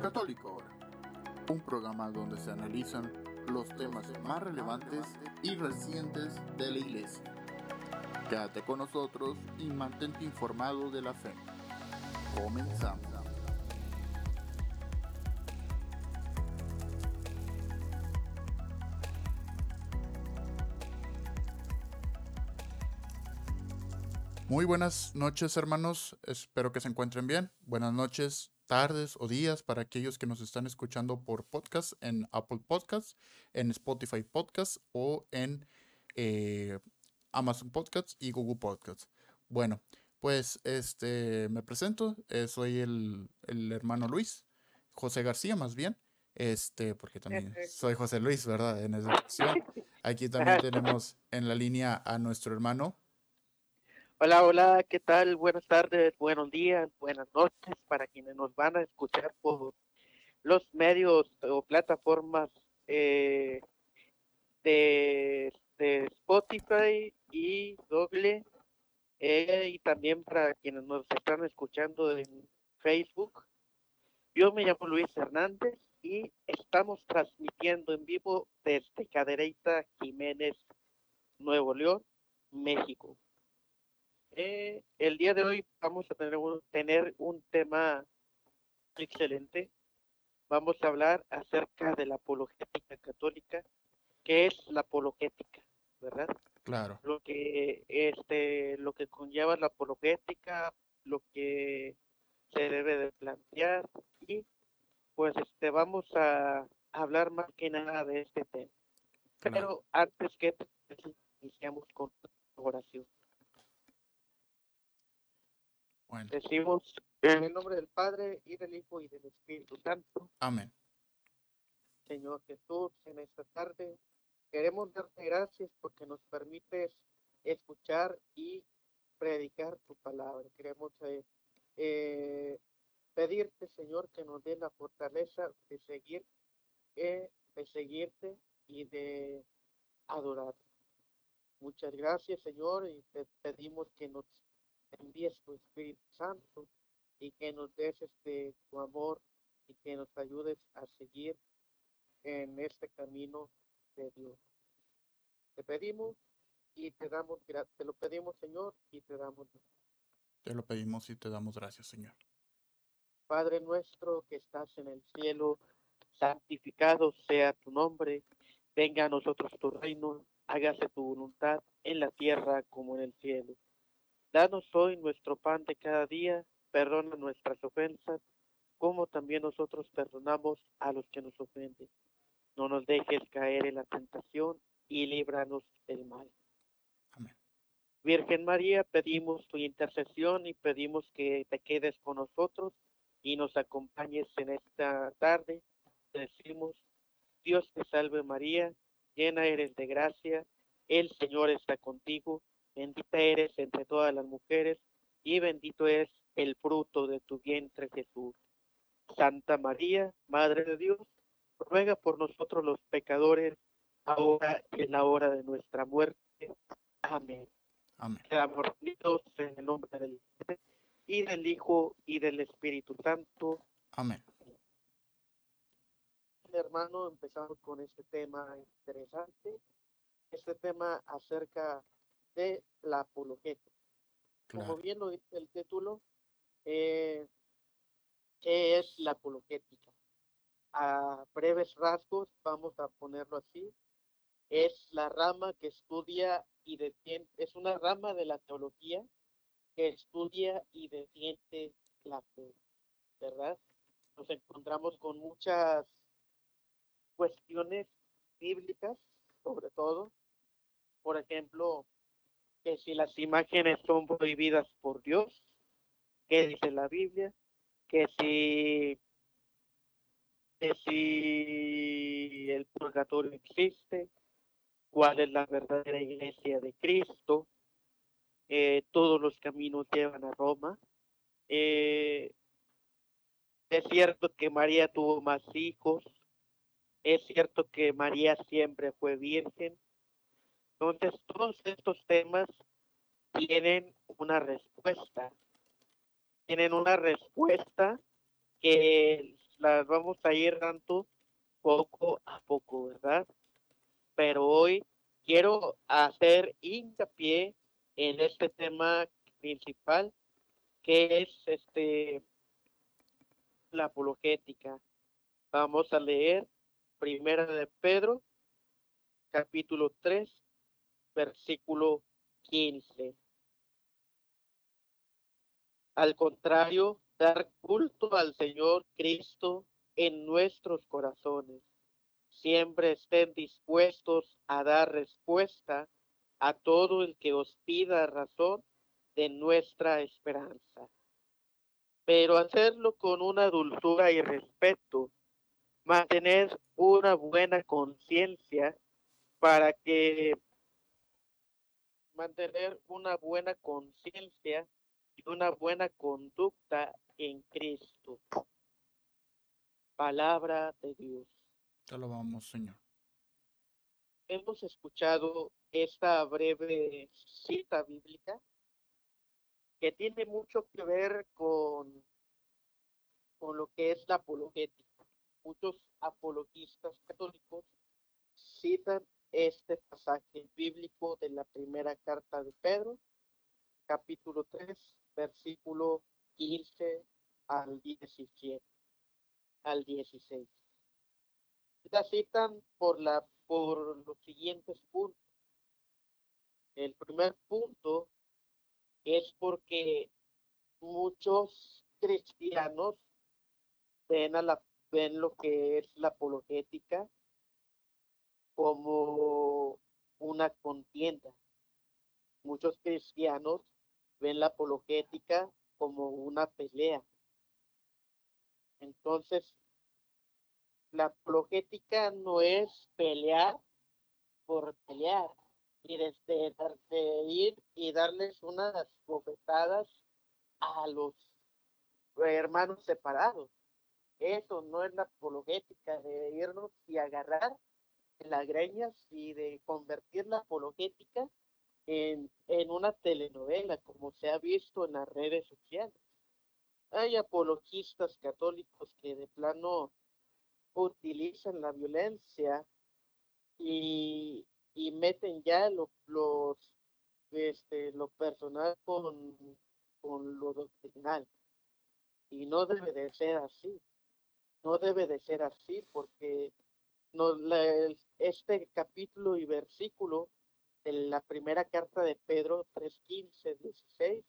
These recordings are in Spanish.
Católico Ahora, un programa donde se analizan los temas más relevantes y recientes de la Iglesia. Quédate con nosotros y mantente informado de la fe. Comenzamos. Muy buenas noches hermanos, espero que se encuentren bien. Buenas noches, tardes o días para aquellos que nos están escuchando por podcast en Apple Podcasts, en Spotify Podcasts o en eh, Amazon Podcasts y Google Podcasts. Bueno, pues este me presento, eh, soy el, el, hermano Luis, José García más bien, este, porque también soy José Luis, ¿verdad? En esa sección. Aquí también tenemos en la línea a nuestro hermano Hola, hola, ¿qué tal? Buenas tardes, buenos días, buenas noches para quienes nos van a escuchar por los medios o plataformas eh, de, Spotify y Google eh, y también para quienes nos están escuchando en Facebook. Yo me llamo Luis Hernández y estamos transmitiendo en vivo desde Cadereyta Jiménez, Nuevo León, México. Eh, el día de hoy vamos a tener un, tener un tema excelente. Vamos a hablar acerca de la apologética católica. ¿Qué es la apologética? ¿Verdad? Claro. Lo que, este, lo que conlleva la apologética, lo que se debe de plantear y pues este vamos a hablar más que nada de este tema. Pero antes que iniciamos con oración. Decimos en el nombre del Padre y del Hijo y del Espíritu Santo. Amén. Señor Jesús, en esta tarde queremos darte gracias porque nos permites escuchar y predicar tu palabra. Queremos eh, eh, pedirte, Señor, que nos dé la fortaleza de seguir, eh, de seguirte y de adorar. Muchas gracias, Señor, y te pedimos que nos envíes tu Espíritu Santo y que nos des este tu amor y que nos ayudes a seguir en este camino de Dios. Te pedimos y te damos te lo pedimos Señor y te damos te lo pedimos y te damos gracias Señor. Padre nuestro que estás en el cielo, santificado sea tu nombre, venga a nosotros tu reino, hágase tu voluntad en la tierra como en el cielo. Danos hoy nuestro pan de cada día, perdona nuestras ofensas, como también nosotros perdonamos a los que nos ofenden. No nos dejes caer en la tentación y líbranos del mal. Amén. Virgen María, pedimos tu intercesión y pedimos que te quedes con nosotros y nos acompañes en esta tarde. decimos, Dios te salve María, llena eres de gracia, el Señor está contigo Bendita eres entre todas las mujeres y bendito es el fruto de tu vientre Jesús. Santa María, Madre de Dios, ruega por nosotros los pecadores, ahora y en la hora de nuestra muerte. Amén. Amén. Seamos en el nombre del Padre, y del Hijo y del Espíritu Santo. Amén. Hermano, empezamos con este tema interesante, este tema acerca de la apologética. Como bien lo dice el título, eh, ¿qué es la apologética? A breves rasgos, vamos a ponerlo así, es la rama que estudia y defiende, es una rama de la teología que estudia y defiende la fe, ¿verdad? Nos encontramos con muchas cuestiones bíblicas, sobre todo. Por ejemplo, que si las imágenes son prohibidas por Dios, ¿qué dice la Biblia? Que si, que si el purgatorio existe, cuál es la verdadera iglesia de Cristo, eh, todos los caminos llevan a Roma. Eh, es cierto que María tuvo más hijos, es cierto que María siempre fue virgen, entonces, todos estos temas tienen una respuesta. Tienen una respuesta que las vamos a ir dando poco a poco, ¿verdad? Pero hoy quiero hacer hincapié en este tema principal que es este la apologética. Vamos a leer Primera de Pedro, capítulo 3, versículo 15. Al contrario, dar culto al Señor Cristo en nuestros corazones. Siempre estén dispuestos a dar respuesta a todo el que os pida razón de nuestra esperanza. Pero hacerlo con una dulzura y respeto, mantener una buena conciencia para que mantener una buena conciencia y una buena conducta en Cristo. Palabra de Dios. Te lo vamos, Señor. Hemos escuchado esta breve cita bíblica que tiene mucho que ver con, con lo que es la apologética. Muchos apologistas católicos citan este pasaje bíblico de la primera carta de Pedro, capítulo 3, versículo 15 al 17, al 16. La citan por, la, por los siguientes puntos. El primer punto es porque muchos cristianos ven, a la, ven lo que es la apologética como una contienda. Muchos cristianos ven la apologética como una pelea. Entonces, la apologética no es pelear por pelear y desde de ir y darles unas bofetadas a los hermanos separados. Eso no es la apologética de irnos y agarrar las greñas y de convertir la apologética en, en una telenovela, como se ha visto en las redes sociales. Hay apologistas católicos que de plano utilizan la violencia y, y meten ya lo, los este lo personal con, con lo doctrinal y no debe de ser así no debe de ser así porque este capítulo y versículo de la primera carta de Pedro 3.15, 16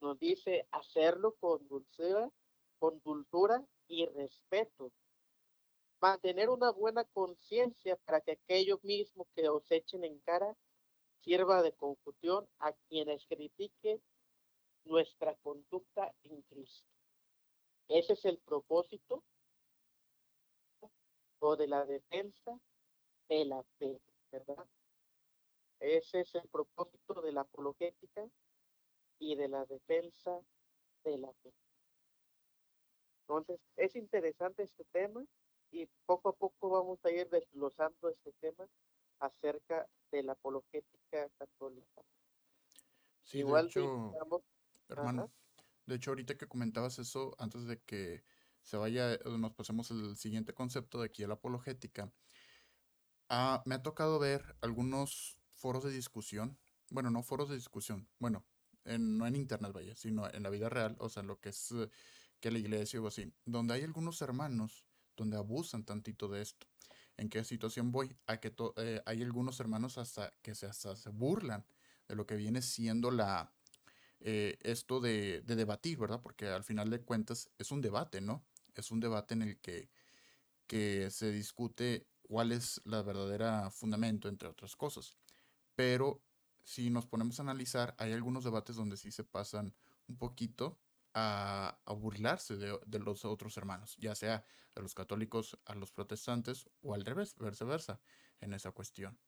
nos dice hacerlo con dulzura, con dulzura y respeto. Mantener una buena conciencia para que aquello mismo que os echen en cara sirva de confusión a quienes critiquen nuestra conducta en Cristo. Ese es el propósito o de la defensa de la fe, ¿verdad? Ese es el propósito de la apologética y de la defensa de la fe. Entonces, es interesante este tema y poco a poco vamos a ir desglosando este tema acerca de la apologética católica. Sí, Igual de hecho, hermano, de hecho ahorita que comentabas eso, antes de que se vaya, nos pasemos el siguiente concepto de aquí a la apologética. Ah, me ha tocado ver algunos foros de discusión, bueno, no foros de discusión, bueno, no en internet, vaya, sino en la vida real, o sea, en lo que es eh, que la iglesia o así, donde hay algunos hermanos donde abusan tantito de esto. ¿En qué situación voy? A que eh, hay algunos hermanos hasta que se, hasta se burlan de lo que viene siendo la, eh, esto de, de, debatir, ¿verdad? Porque al final de cuentas es un debate, ¿no? es un debate en el que, que se discute cuál es la verdadera fundamento, entre otras cosas. Pero si nos ponemos a analizar, hay algunos debates donde sí se pasan un poquito a, burlarse de, de, los otros hermanos, ya sea de los católicos a los protestantes o al revés, viceversa, en esa cuestión.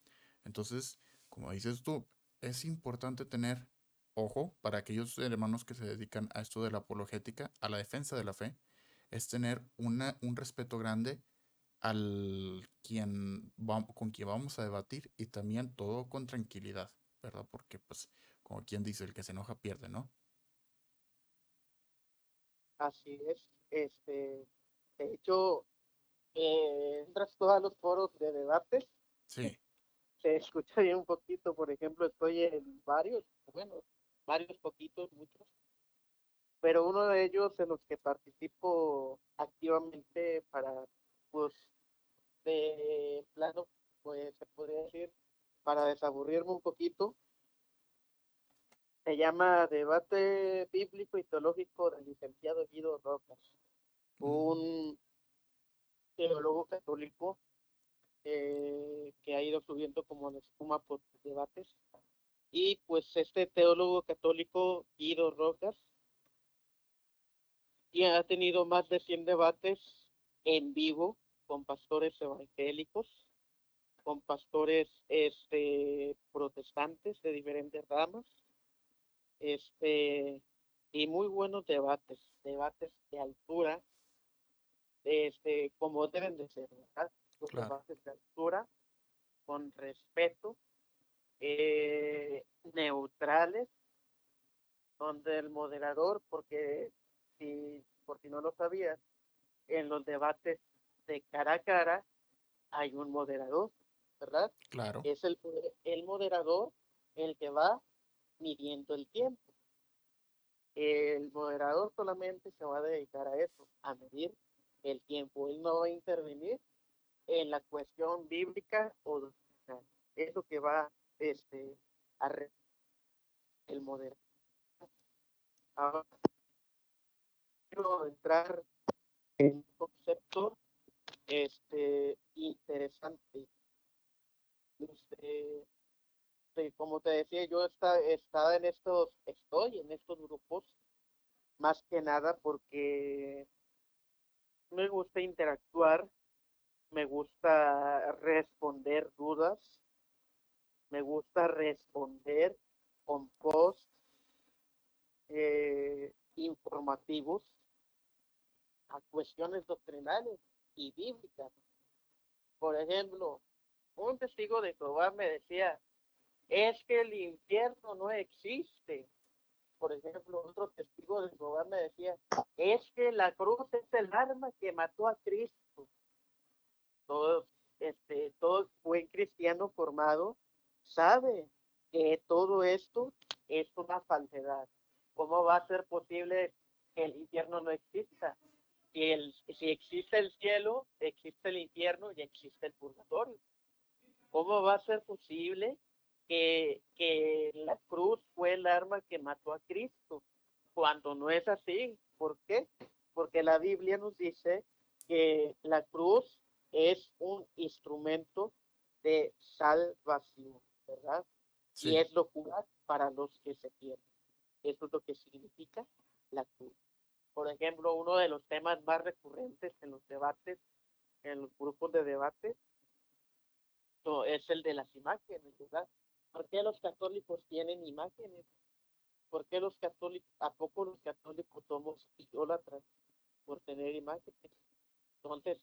Entonces, como dices tú, es importante tener ojo para aquellos hermanos que se dedican a esto de la apologética, a la defensa de la fe, es tener una, un respeto grande al quien con quien vamos a debatir y también todo con tranquilidad, ¿verdad? Porque pues como quien dice, el que se enoja pierde, ¿no? Así es, este De hecho, eh, entras todos los foros de debates. Sí. Se escucha bien un poquito, por ejemplo, estoy en varios, bueno, varios poquitos, muchos. Pero uno de ellos en los que participo activamente para, pues, de plano, pues se podría decir, para desaburrirme un poquito, se llama Debate Bíblico y Teológico del licenciado Guido Rocas, un teólogo católico eh, que ha ido subiendo como la espuma por debates. Y pues este teólogo católico, Guido Rocas, y ha tenido más de 100 debates en vivo con pastores evangélicos, con pastores este, protestantes de diferentes ramas, este, y muy buenos debates, debates de altura, este, como deben de ser, ¿verdad? debates de altura, con respeto, eh, neutrales, donde el moderador, porque si, por si no lo sabías, en los debates de cara a cara hay un moderador, ¿verdad? Claro. Es el, el moderador el que va midiendo el tiempo. El moderador solamente se va a dedicar a eso, a medir el tiempo. Él no va a intervenir en la cuestión bíblica o doctrinal. Es lo que va este, a el moderador. Ahora, quiero entrar en un concepto este, interesante. Este, como te decía, yo está, estaba en estos, estoy en estos grupos más que nada porque me gusta interactuar, me gusta responder dudas, me gusta responder con posts eh, informativos a cuestiones doctrinales y bíblicas. Por ejemplo, un testigo de Jehová me decía, es que el infierno no existe. Por ejemplo, otro testigo de Jehová me decía, es que la cruz es el arma que mató a Cristo. Todo, este, todo buen cristiano formado sabe que todo esto es una falsedad. ¿Cómo va a ser posible que el infierno no exista? Si, el, si existe el cielo, existe el infierno y existe el purgatorio. ¿Cómo va a ser posible que, que la cruz fue el arma que mató a Cristo, cuando no es así. ¿Por qué? Porque la Biblia nos dice que la cruz es un instrumento de salvación, ¿verdad? Y es locura para los que se pierden. Eso es lo que significa la cruz. Por ejemplo, uno de los temas más recurrentes en los debates, en los grupos de debate, es el de las imágenes, ¿verdad? ¿Por qué los católicos tienen imágenes? ¿Por qué los católicos, a poco los católicos somos idólatras por tener imágenes? Entonces,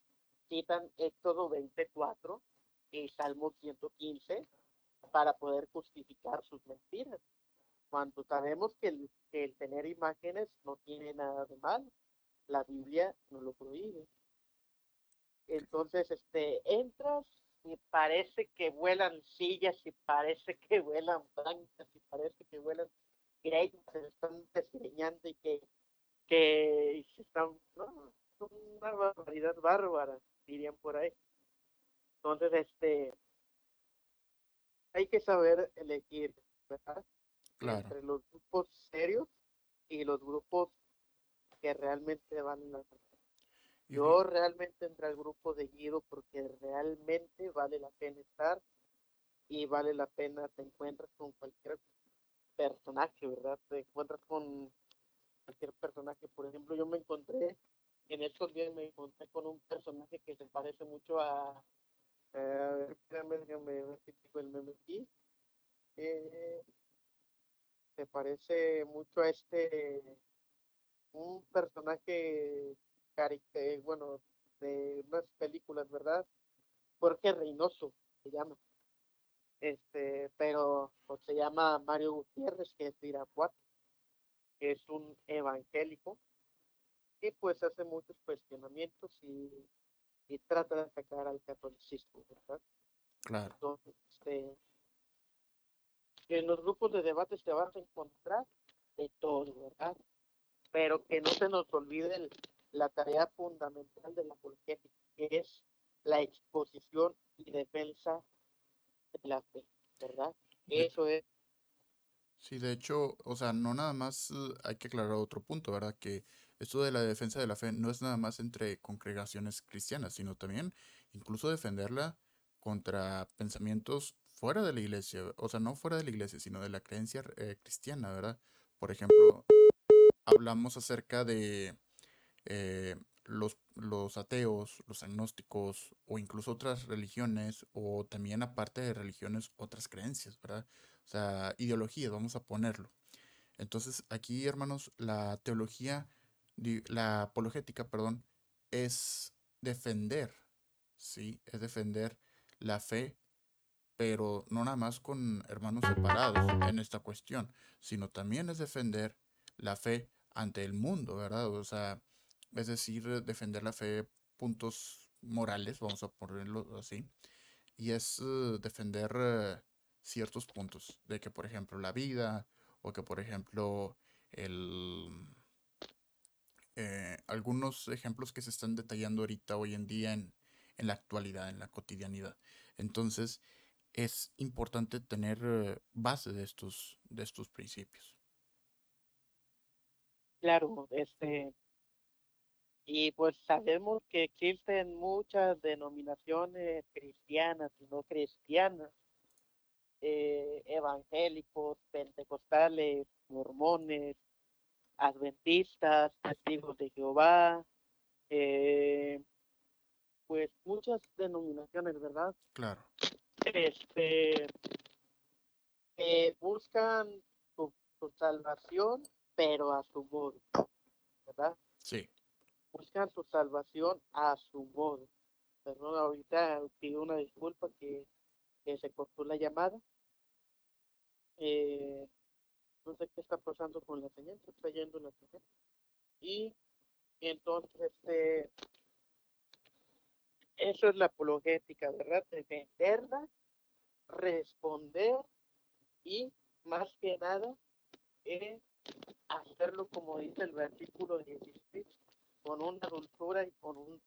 citan Éxodo 24 y Salmo 115 para poder justificar sus mentiras. Cuando sabemos que el, tener imágenes no tiene nada de malo, la Biblia no lo prohíbe. Entonces, este, entras y parece que vuelan sillas y parece que vuelan bancas y parece que vuelan créditos, se están desgreñando y que, que están, una barbaridad bárbara, dirían por ahí. Entonces, este, hay que saber elegir, ¿verdad? Entre los grupos serios y los grupos que realmente van la yo realmente entré al grupo de Guido porque realmente vale la pena estar y vale la pena, te encuentras con cualquier personaje, ¿verdad? Te encuentras con cualquier personaje. Por ejemplo, yo me encontré, en estos días me encontré con un personaje que se parece mucho a, a ver, espérame, déjame tengo el meme aquí. Eh, se parece mucho a este, un personaje bueno, de unas películas, ¿verdad? Jorge Reynoso se llama. Este, pero pues, se llama Mario Gutiérrez, que es de Irapuato, que es un evangélico, y pues hace muchos cuestionamientos y y trata de atacar al catolicismo, ¿verdad? Claro. Entonces, este, en los grupos de debate se vas a encontrar de todo, ¿verdad? Pero que no se nos olvide la tarea fundamental de la apologética, que es la exposición y defensa de la fe, ¿verdad? Eso es. Sí, de hecho, o sea, no nada más eh, hay que aclarar otro punto, ¿verdad? Que esto de la defensa de la fe no es nada más entre congregaciones cristianas, sino también incluso defenderla contra pensamientos fuera de la iglesia, o sea, no fuera de la iglesia, sino de la creencia eh, cristiana, ¿verdad? Por ejemplo, hablamos acerca de eh, los, los ateos, los agnósticos o incluso otras religiones o también aparte de religiones otras creencias, ¿verdad? O sea, ideologías, vamos a ponerlo. Entonces aquí, hermanos, la teología, la apologética, perdón, es defender, ¿sí? Es defender la fe pero no nada más con hermanos separados en esta cuestión, sino también es defender la fe ante el mundo, ¿verdad? O sea, es decir, defender la fe puntos morales, vamos a ponerlo así, y es eh, defender eh, ciertos puntos de que, por ejemplo, la vida o que, por ejemplo, el, eh, algunos ejemplos que se están detallando ahorita hoy en día en, en la actualidad, en la cotidianidad. Entonces, es importante tener eh, base de estos, de estos principios. Claro, este, y pues sabemos que existen muchas denominaciones cristianas y no cristianas, eh, evangélicos, pentecostales, mormones, adventistas, testigos de Jehová, eh, pues muchas denominaciones, ¿verdad? Claro este, eh, buscan su, salvación, pero a su modo, ¿verdad? Sí. Buscan su salvación a su modo. Perdón, ahorita pido una disculpa que, se cortó la llamada. Eh, no sé qué está pasando con la señal, se está yendo la señal. Y entonces, este, eso es la apologética, ¿verdad? Defenderla, responder y más que nada es hacerlo como dice el versículo 16, con una dulzura y con un...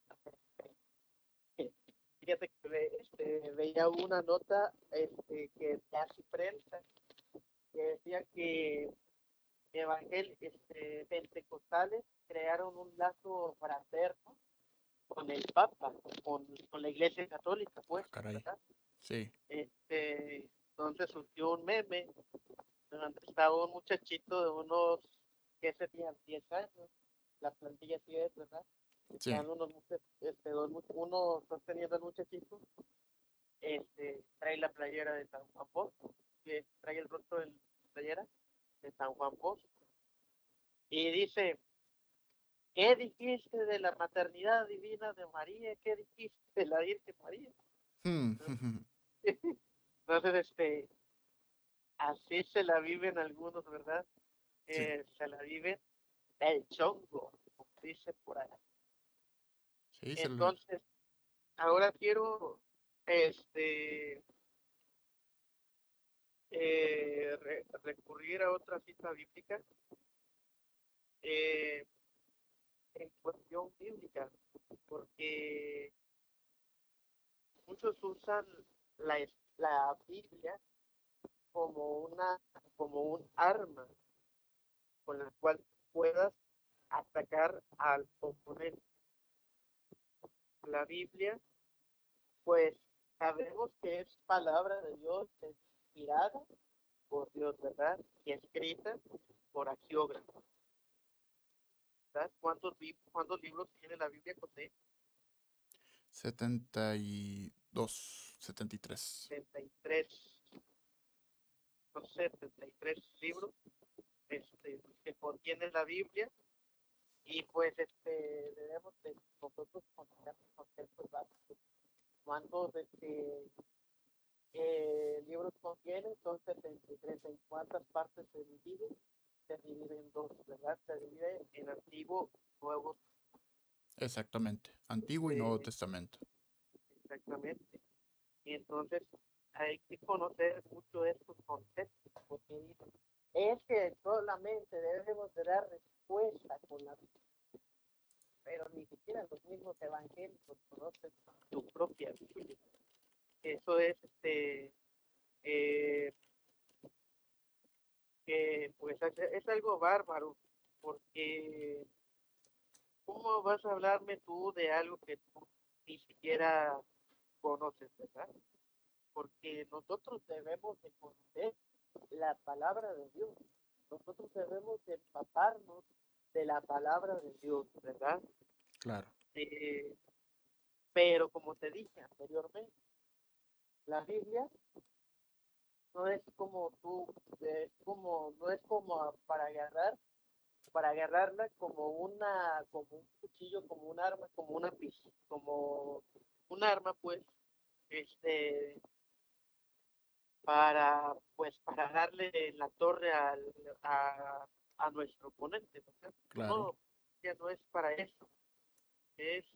Fíjate que este, veía una nota este, que hace prensa que decía que evangel este, pentecostales crearon un lazo fraterno con el Papa, con, con la Iglesia Católica, pues. Ah, sí. Este, entonces surgió un meme donde estaba un muchachito de unos, ¿qué serían? 10 años. La plantilla sí es, ¿verdad? Sí. unos, este, uno sosteniendo al muchachito, este, trae la playera de San Juan Bosco, que trae el rostro de la playera de San Juan Bosco. Y dice, ¿Qué dijiste de la maternidad divina de María? ¿Qué dijiste de la Virgen María? Hmm. Entonces, este, así se la viven algunos, ¿verdad? Eh, se la viven el chongo, como dice por ahí. Entonces, ahora quiero, este, eh, recurrir a otra cita bíblica. Eh, en cuestión bíblica, porque muchos usan la, la Biblia como una como un arma con la cual puedas atacar al oponente. La Biblia, pues sabemos que es palabra de Dios inspirada por Dios, ¿verdad? Y escrita por agiógrafos. ¿Cuántos, cuántos libros tiene la Biblia, José? 72, 73. 73. Son 73 libros este, que contiene la Biblia y pues este debemos de nosotros conocer los conceptos básicos. ¿Cuántos este, eh, libros contiene? Son 73. ¿En cuántas partes se divide? Se divide en dos, ¿verdad? Se divide en antiguo, nuevo. Exactamente, Antiguo y Nuevo Testamento. Exactamente. Y entonces hay que conocer mucho estos conceptos, porque es que solamente debemos de dar respuesta con la Biblia. Pero ni siquiera los mismos evangélicos conocen su propia Biblia. Eso es este eh, que pues es algo bárbaro, porque ¿cómo vas a hablarme tú de algo que tú ni siquiera conoces, verdad? Porque nosotros debemos de conocer la palabra de Dios. Nosotros debemos de empaparnos de la palabra de Dios, ¿verdad? Claro. Eh, pero como te dije anteriormente, la Biblia no es como tú, es como, no es como para agarrar, para agarrarla como una, como un cuchillo, como un arma, como una pista, como un arma, pues, este, para, pues, para darle la torre al, a, a nuestro oponente, ¿no? Claro. ya no es para eso, es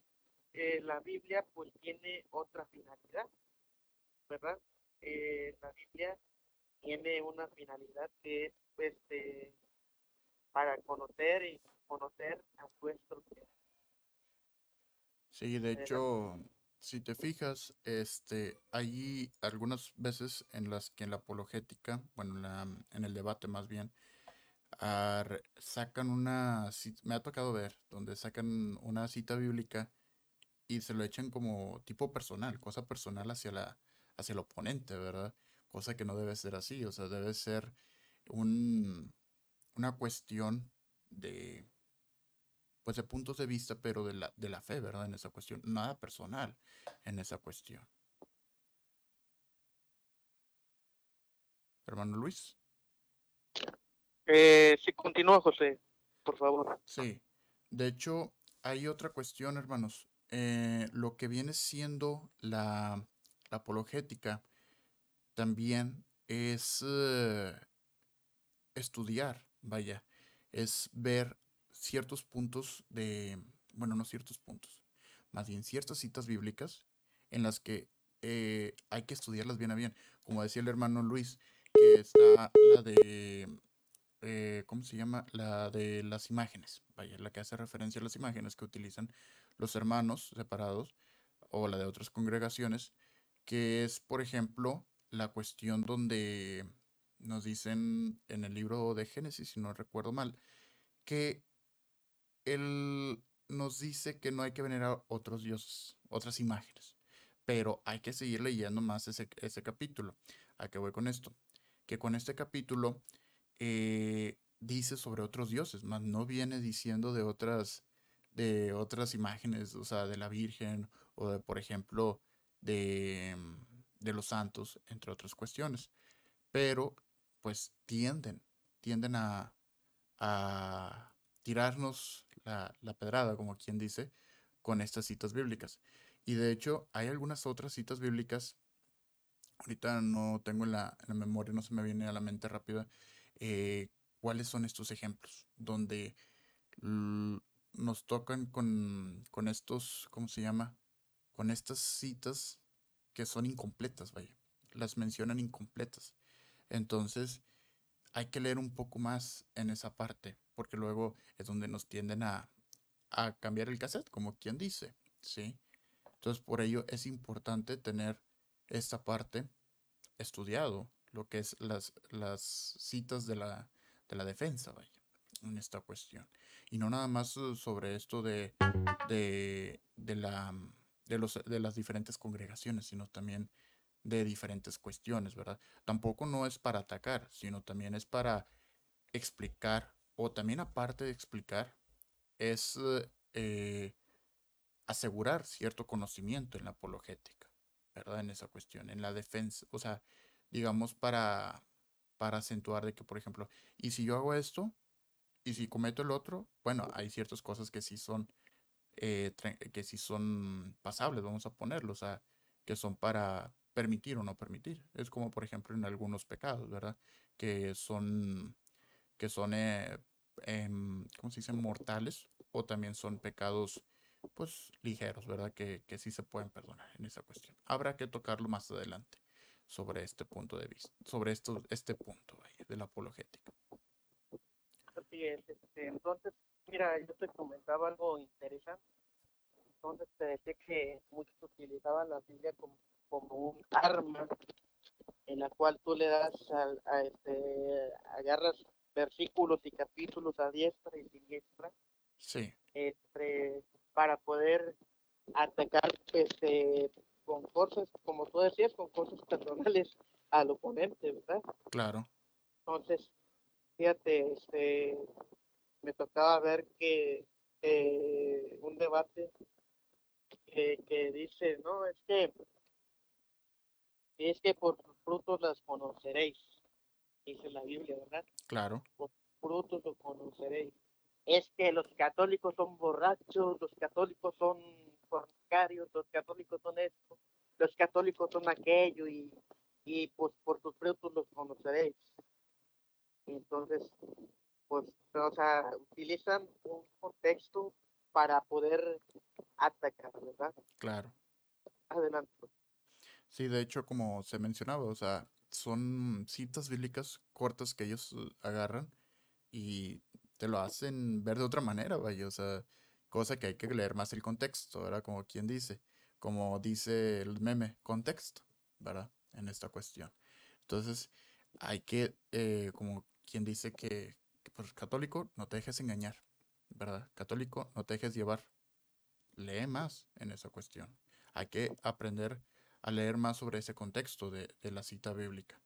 eh, la Biblia, pues, tiene otra finalidad, ¿verdad? Eh, la Biblia tiene una finalidad que es este para conocer y conocer a nuestro Sí, de hecho, si te fijas, este, hay algunas veces en las que en la apologética, bueno, en, la, en el debate más bien, sacan una, me ha tocado ver, donde sacan una cita bíblica y se lo echan como tipo personal, cosa personal hacia la, hacia el oponente, ¿verdad? cosa que no debe ser así, o sea, debe ser un, una cuestión de, pues de puntos de vista, pero de la, de la fe, ¿verdad? En esa cuestión, nada personal en esa cuestión. Hermano Luis. Eh, sí, continúa, José, por favor. Sí, de hecho, hay otra cuestión, hermanos. Eh, lo que viene siendo la, la apologética también es eh, estudiar, vaya, es ver ciertos puntos de, bueno, no ciertos puntos, más bien ciertas citas bíblicas en las que eh, hay que estudiarlas bien a bien. Como decía el hermano Luis, que está la de, eh, ¿cómo se llama? La de las imágenes, vaya, la que hace referencia a las imágenes que utilizan los hermanos separados o la de otras congregaciones, que es, por ejemplo, la cuestión donde nos dicen en el libro de Génesis, si no recuerdo mal, que él nos dice que no hay que venerar otros dioses, otras imágenes, pero hay que seguir leyendo más ese, capítulo. ¿A qué voy con esto? Que con este capítulo eh, dice sobre otros dioses, más no viene diciendo de otras, de otras imágenes, o sea, de la Virgen o de, por ejemplo, de los santos, entre otras cuestiones. Pero pues tienden, tienden a, a tirarnos la, pedrada, como quien dice, con estas citas bíblicas. Y de hecho hay algunas otras citas bíblicas, ahorita no tengo en la, memoria, no se me viene a la mente rápida, eh, cuáles son estos ejemplos, donde nos tocan con, con estos, ¿cómo se llama? Con estas citas que son incompletas, vaya. Las mencionan incompletas. Entonces, hay que leer un poco más en esa parte, porque luego es donde nos tienden a, a cambiar el cassette, como quien dice, ¿sí? Entonces, por ello es importante tener esta parte estudiado, lo que es las, las citas de la, de la defensa, vaya, en esta cuestión. Y no nada más sobre esto de, de, de la de, los, de las diferentes congregaciones, sino también de diferentes cuestiones, ¿verdad? Tampoco no es para atacar, sino también es para explicar, o también aparte de explicar, es eh, asegurar cierto conocimiento en la apologética, ¿verdad? En esa cuestión, en la defensa, o sea, digamos, para, para acentuar de que, por ejemplo, y si yo hago esto, y si cometo el otro, bueno, hay ciertas cosas que sí son eh, que si son pasables, vamos a ponerlos, o sea, que son para permitir o no permitir. Es como, por ejemplo, en algunos pecados, ¿verdad? Que son, que son, eh, em, ¿cómo se dice? Mortales o también son pecados pues ligeros, ¿verdad? Que, que sí se pueden perdonar en esa cuestión. Habrá que tocarlo más adelante sobre este punto de vista, sobre esto, este punto de la apologética. Este, entonces, mira, yo te comentaba algo interesante. Entonces te decía que muchos utilizaban la Biblia como, como un arma en la cual tú le das a, este, agarras versículos y capítulos a diestra y siniestra. Sí. Este, para poder atacar este, con cosas, como tú decías, con cosas personales al oponente, ¿verdad? Claro. Entonces, fíjate, este, me tocaba ver que eh, un debate que, dice, no, es que es que por sus frutos las conoceréis, dice la Biblia, ¿verdad? Claro. Por frutos los conoceréis. Es que los católicos son borrachos, los católicos son fornicarios, los católicos son esto, los católicos son aquello y, y pues por sus frutos los conoceréis. Entonces, pues, o sea, utilizan un contexto para poder atacar, ¿verdad? Claro. Adelante. Sí, de hecho, como se mencionaba, o sea, son citas bíblicas cortas que ellos uh, agarran y te lo hacen ver de otra manera, vaya, o sea, cosa que hay que leer más el contexto, ¿verdad? Como quien dice, como dice el meme, contexto, ¿verdad? En esta cuestión. Entonces, hay que, eh, como quien dice que, por católico, no te dejes engañar, ¿verdad? Católico, no te dejes llevar. Lee más en esa cuestión. Hay que aprender a leer más sobre ese contexto de, la cita bíblica,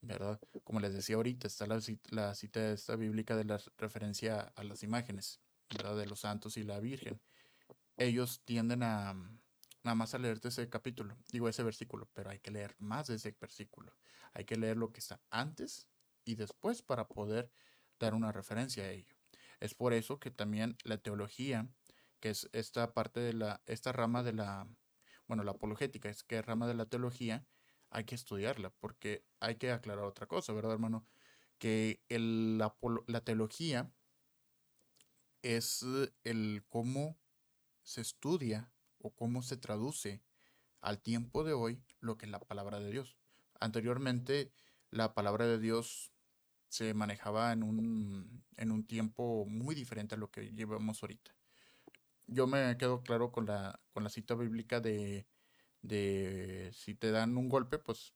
¿verdad? Como les decía ahorita, está la, la cita esta bíblica de la referencia a las imágenes, ¿verdad? De los santos y la Virgen. Ellos tienden a nada más a leerte ese capítulo, digo ese versículo, pero hay que leer más de ese versículo. Hay que leer lo que está antes y después para poder dar una referencia a ello. Es por eso que también la teología, que es esta parte de la, esta rama de la, bueno, la apologética, es que rama de la teología, hay que estudiarla, porque hay que aclarar otra cosa, ¿verdad, hermano? Que la, la teología es el cómo se estudia o cómo se traduce al tiempo de hoy lo que es la palabra de Dios. Anteriormente, la palabra de Dios se manejaba en un, en un tiempo muy diferente a lo que llevamos ahorita. Yo me quedo claro con la, con la cita bíblica de, de si te dan un golpe, pues,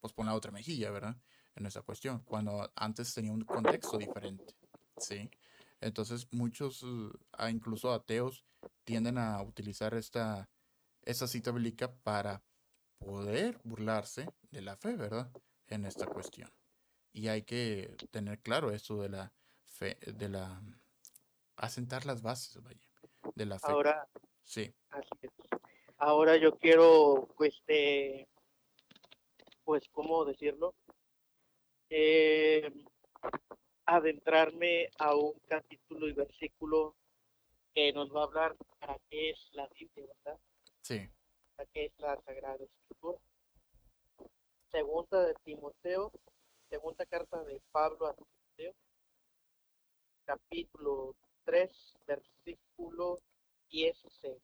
pues pon la otra mejilla, ¿verdad? En esa cuestión, cuando antes tenía un contexto diferente, ¿sí? Entonces muchos, uh, incluso ateos, tienden a utilizar esta, esta cita bíblica para poder burlarse de la fe, ¿verdad? En esta cuestión. Y hay que tener claro esto de la fe, de la asentar las bases, vaya, de la fe. Ahora, sí. Ahora yo quiero, pues, este, pues, ¿cómo decirlo? Eh, adentrarme a un capítulo y versículo que nos va a hablar para qué es la Biblia, ¿verdad? Sí. Para qué es la Sagrada Escritura. Segunda de Timoteo segunda carta de Pablo a Timoteo, capítulo 3, versículo 16.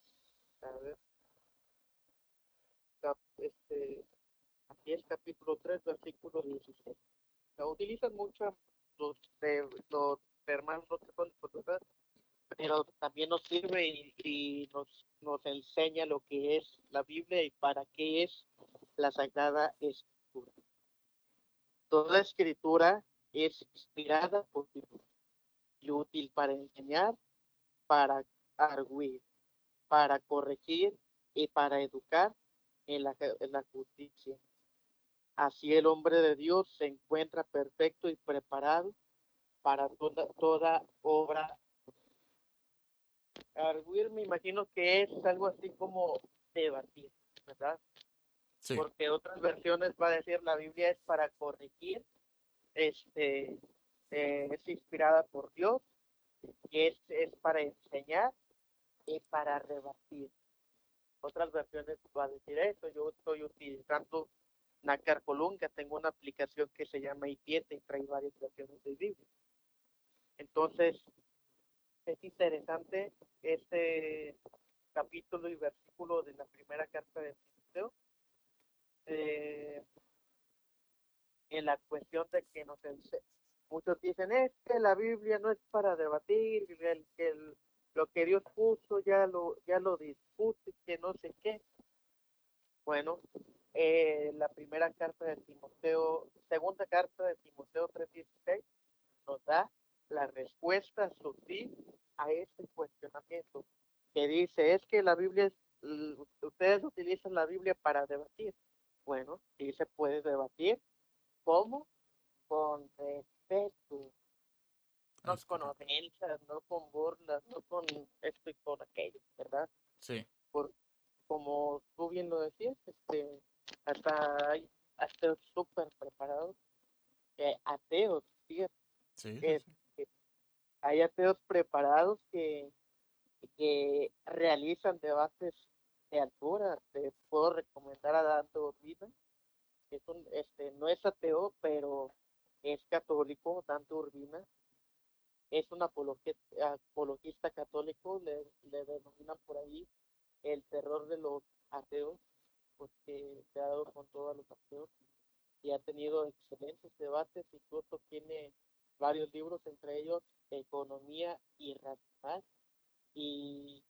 A ver. Este, aquí es capítulo 3, versículo 16. La utilizan mucho los, los hermanos ¿verdad? pero también nos sirve y, y, nos, nos enseña lo que es la Biblia y para qué es la Sagrada Escritura. Toda escritura es inspirada por Dios y útil para enseñar, para arguir, para corregir y para educar en la, justicia. Así el hombre de Dios se encuentra perfecto y preparado para toda, toda obra. Arguir me imagino que es algo así como debatir, ¿verdad? Porque otras versiones va a decir la Biblia es para corregir, este, eh, es inspirada por Dios, y es, es para enseñar y para rebatir. Otras versiones va a decir eso. Yo estoy utilizando Nacar Colunga, tengo una aplicación que se llama i y trae varias versiones de Biblia. Entonces, es interesante este capítulo y versículo de la primera carta de Timoteo. Eh, en la cuestión de que nos muchos dicen es que la Biblia no es para debatir, el, el, lo que Dios puso ya lo ya lo discute, que no sé qué. Bueno, eh, la primera carta de Timoteo, segunda carta de Timoteo 3:16 nos da la respuesta sutil a este cuestionamiento que dice es que la Biblia es, ustedes utilizan la Biblia para debatir. Bueno, sí se puede debatir. ¿Cómo? Con respeto. No con ofensas, no con burlas, no con esto y con aquello, ¿verdad? Sí. Por, como tú bien lo decías, este, hasta hay ateos súper preparados, que ateos, Sí, hay ateos preparados que, que realizan debates de altura. Te puedo recomendar a Dante Urbina, que es un, este, no es ateo, pero es católico, Dante Urbina. Es un apologista católico, le, le denominan por ahí el terror de los ateos, porque se ha dado con todos los ateos y ha tenido excelentes debates, incluso tiene varios libros, entre ellos Economía y Racional, y,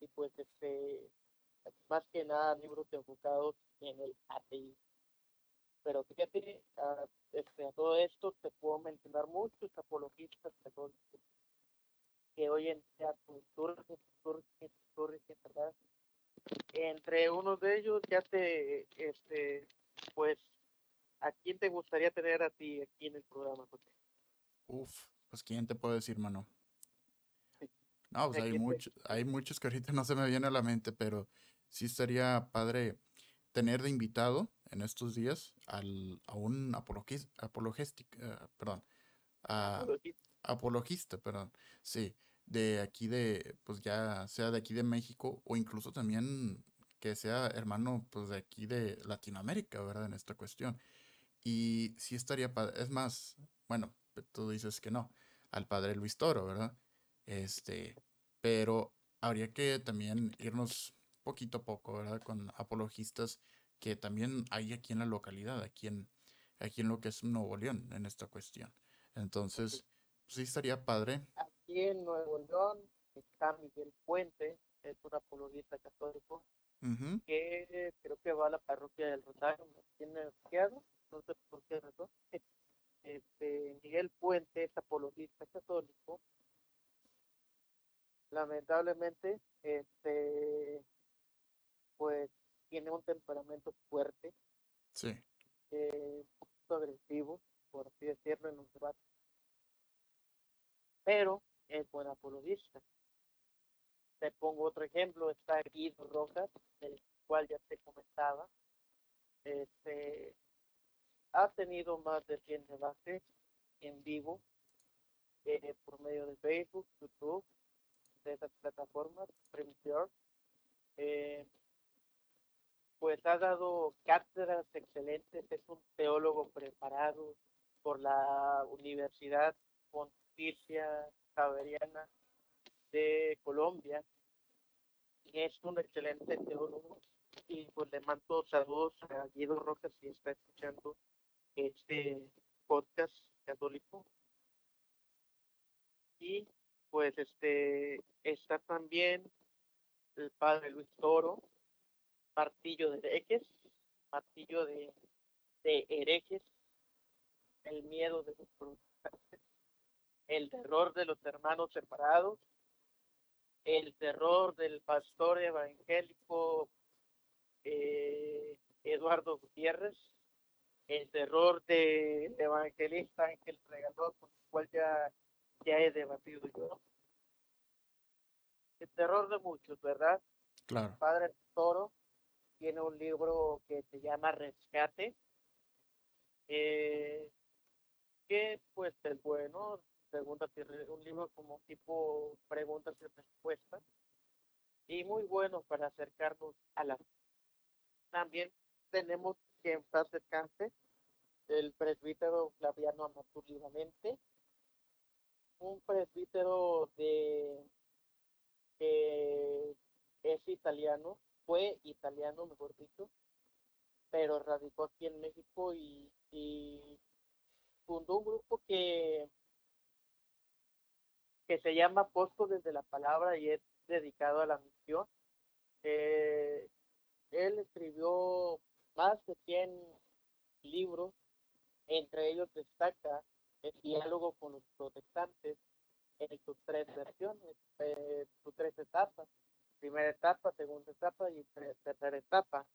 y pues este, más que nada libros enfocados en el ateísmo. Pero fíjate, a, este, a todo esto te puedo mencionar muchos apologistas que hoy en día surgen, surgen, surgen, ¿verdad? Entre uno de ellos ya te, este, pues, ¿a quién te gustaría tener a ti aquí en el programa, José? Uf, pues quién te puedo decir, mano. No, pues hay, muchos, hay muchos que ahorita no se me viene a la mente, pero sí estaría padre tener de invitado en estos días al, a un apologista, uh, perdón, apologista, perdón, sí, de aquí de, pues ya sea de aquí de México o incluso también que sea hermano, pues de aquí de Latinoamérica, ¿verdad? En esta cuestión. Y sí estaría padre, es más, bueno, tú dices que no, al padre Luis Toro, ¿verdad? Este, pero habría que también irnos poquito a poco, ¿verdad? Con apologistas que también hay aquí en la localidad, aquí en, aquí en lo que es Nuevo León, en esta cuestión. Entonces, sí estaría padre. Aquí en Nuevo León está Miguel Puente, es un apologista católico, que creo que va a la parroquia del Rosario, tiene no sé por qué razón. Este, Miguel Puente es apologista católico. Lamentablemente, este, pues tiene un temperamento fuerte, sí. Eh, un poquito agresivo, por así decirlo, en los debates. Pero es buen apologista. Te pongo otro ejemplo, está Guido Rojas, del cual ya te comentaba. Este, ha tenido más de 100 debates en vivo eh, por medio de Facebook, YouTube, de esas plataformas, Premier. Eh, pues ha dado cátedras excelentes, es un teólogo preparado por la Universidad Pontificia Javeriana de Colombia y es un excelente teólogo y pues le mando saludos a Guido Rojas si está escuchando este podcast católico. Y pues este está también el padre Luis Toro, martillo de herejes, martillo de, de herejes, el miedo de los protestantes, el terror de los hermanos separados, el terror del pastor evangélico eh, Eduardo Gutiérrez, el terror del evangelista Ángel Regaló, con el cual ya, ya he debatido yo. El terror de muchos, ¿verdad? Claro. Padre Toro tiene un libro que se llama Rescate, eh, que pues es bueno, preguntas un libro como tipo preguntas y respuestas, y muy bueno para acercarnos a la... También tenemos que en paz el presbítero Flaviano Amatur un presbítero de que es italiano, fue italiano, mejor dicho, pero radicó aquí en México y, fundó un grupo que que se llama Apóstoles de la Palabra y es dedicado a la misión. Eh, él escribió más de 100 libros, entre ellos destaca el diálogo con los protestantes en sus tres versiones, eh, sus tres etapas, primera etapa, segunda etapa y tercera etapa.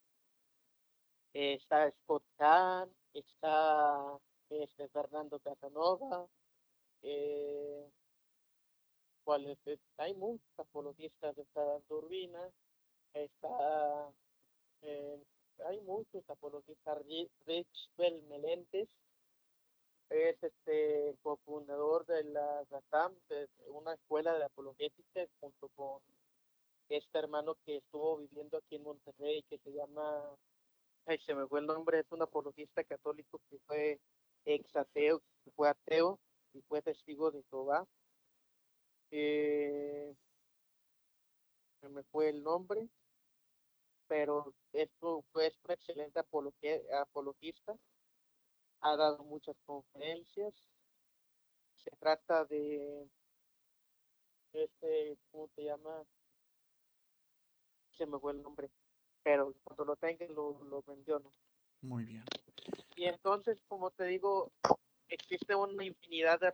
está Scott Kahn, está este, Fernando Casanova, eh, hay muchos apologistas, está Turbina, está eh, hay muchos apologistas, Rich Melentes, es este cofundador de la RATAM, de una escuela de apologética, junto con este hermano que estuvo viviendo aquí en Monterrey, que se llama, ay, se me fue el nombre, es un apologista católico que fue ex ateo, fue ateo y fue testigo de Jehová. Eh, se me fue el nombre, pero esto fue un excelente apologista, ha dado muchas conferencias, se trata de este, ¿cómo se llama? Se me fue el nombre, pero cuando lo tenga lo, lo menciono. Muy bien. Y entonces, como te digo, existe una infinidad de,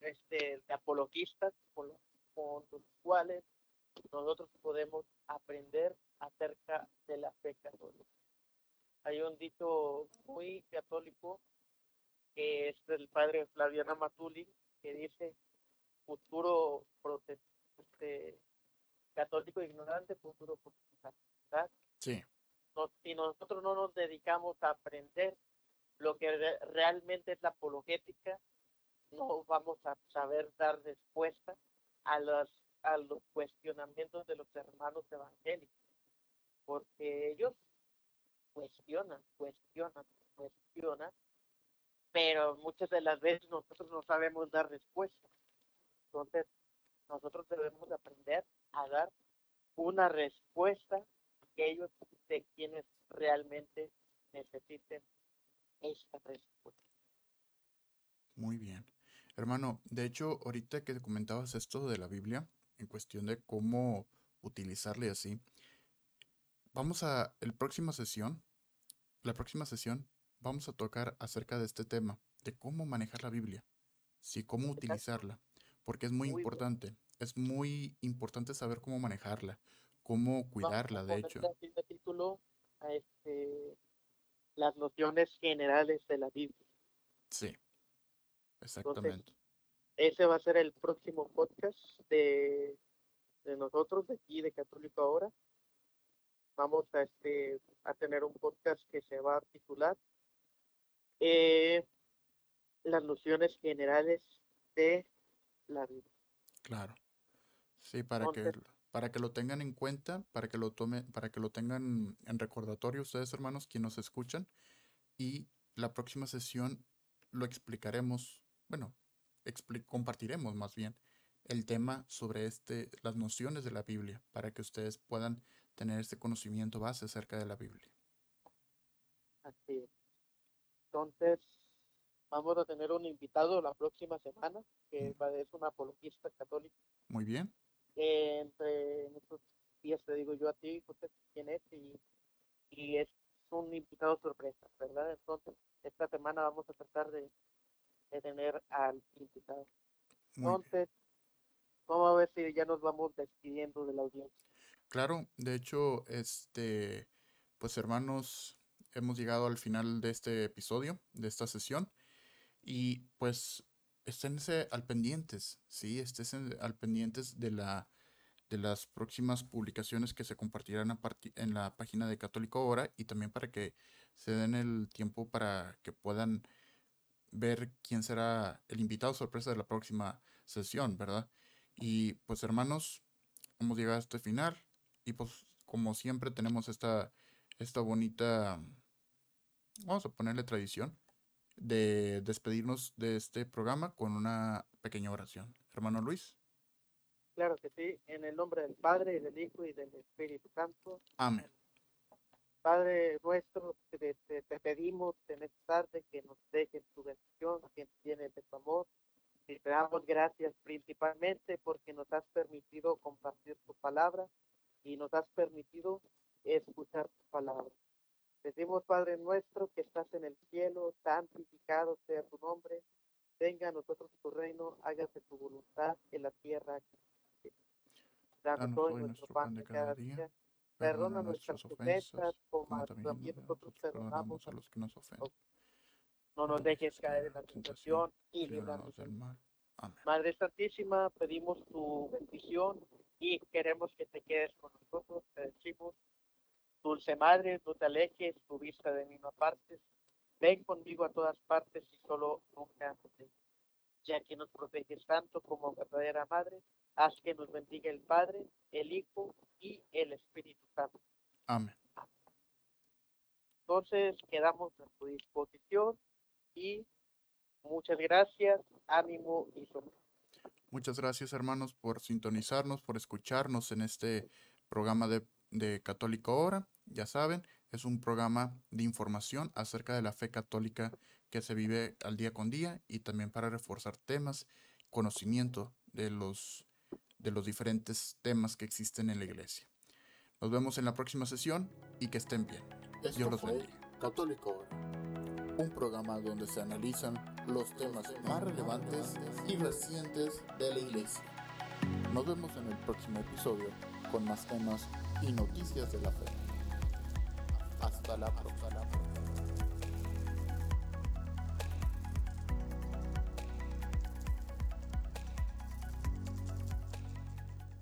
este, de apologistas con los, con los cuales nosotros podemos aprender acerca de la fe católica. Hay un dicho muy católico que es del padre Flaviana Matuli, que dice futuro este, católico ignorante, futuro protestante. Sí. si nosotros no nos dedicamos a aprender lo que realmente es la apologética, no vamos a saber dar respuesta a los, a los cuestionamientos de los hermanos evangélicos, porque ellos cuestionan, cuestionan, cuestionan, pero muchas de las veces nosotros no sabemos dar respuesta. Entonces, nosotros debemos aprender a dar una respuesta que ellos de quienes realmente necesiten esta respuesta. Muy bien. Hermano, de hecho, ahorita que comentabas esto de la Biblia, en cuestión de cómo utilizarla y así, vamos a, la próxima sesión, la próxima sesión, vamos a tocar acerca de este tema, de cómo manejar la Biblia, sí, cómo utilizarla, porque es muy, importante, es muy importante saber cómo manejarla, cómo cuidarla, de hecho. título a este, las nociones generales de la Biblia. Sí, exactamente. ese va a ser el próximo podcast de, de nosotros, de aquí, de Católico Ahora. Vamos a, este, a tener un podcast que se va a titular eh, Las nociones generales de la Biblia. Claro. Sí, para que para que lo tengan en cuenta, para que lo tomen, para que lo tengan en recordatorio ustedes hermanos quienes nos escuchan y la próxima sesión lo explicaremos, bueno, compartiremos más bien el tema sobre este las nociones de la Biblia para que ustedes puedan tener este conocimiento base acerca de la Biblia. Así es. Entonces, vamos a tener un invitado la próxima semana que mm. es un apologista católico. Muy bien entre estos días te digo yo a ti, usted quién es y, y es un invitado sorpresa, ¿verdad? Entonces, esta semana vamos a tratar de, de tener al invitado. Entonces, vamos a ver si ya nos vamos despidiendo de la audiencia. Claro, de hecho, este, pues hermanos, hemos llegado al final de este episodio, de esta sesión, y pues esténse al pendientes, ¿sí? Esténse al pendientes de, la, de las próximas publicaciones que se compartirán en la página de Católico Ahora y también para que se den el tiempo para que puedan ver quién será el invitado sorpresa de la próxima sesión, ¿verdad? Y pues hermanos, hemos llegado a este final y pues como siempre tenemos esta, esta bonita, vamos a ponerle tradición, de despedirnos de este programa con una pequeña oración. hermano Luis. Claro que sí, en el nombre del Padre, y del Hijo y del Espíritu Santo. Amén. Padre nuestro, te, te, pedimos en esta tarde que nos dejes tu bendición, que tiene de tu amor. Y te damos gracias principalmente porque nos has permitido compartir tu palabra y nos has permitido escuchar tu palabra. Decimos, Padre nuestro, que estás en el cielo, santificado sea tu nombre, venga a nosotros tu reino, hágase tu voluntad en la tierra. Danos hoy nuestro pan de cada día Perdona nuestras ofensas, como también nosotros perdonamos a los que nos ofenden. No nos dejes caer en la tentación y líbranos del mal. Amén. Madre Santísima, pedimos tu bendición y queremos que te quedes con nosotros. Te decimos, Dulce Madre, no te alejes, tu vista de mí no apartes. Ven conmigo a todas partes y solo nunca ya que nos proteges tanto como verdadera Madre, haz que nos bendiga el Padre, el Hijo y el Espíritu Santo. Amén. Entonces quedamos a tu disposición y muchas gracias, ánimo y salud. Muchas gracias hermanos por sintonizarnos, por escucharnos en este programa de, de Católico Hora. Ya saben, es un programa de información acerca de la fe católica que se vive al día con día y también para reforzar temas, conocimiento de los de los diferentes temas que existen en la iglesia. Nos vemos en la próxima sesión y que estén bien. Dios los bendiga. Católico un programa donde se analizan los temas más relevantes y recientes de la iglesia. Nos vemos en el próximo episodio con más temas y noticias de la fe. Hasta la próxima.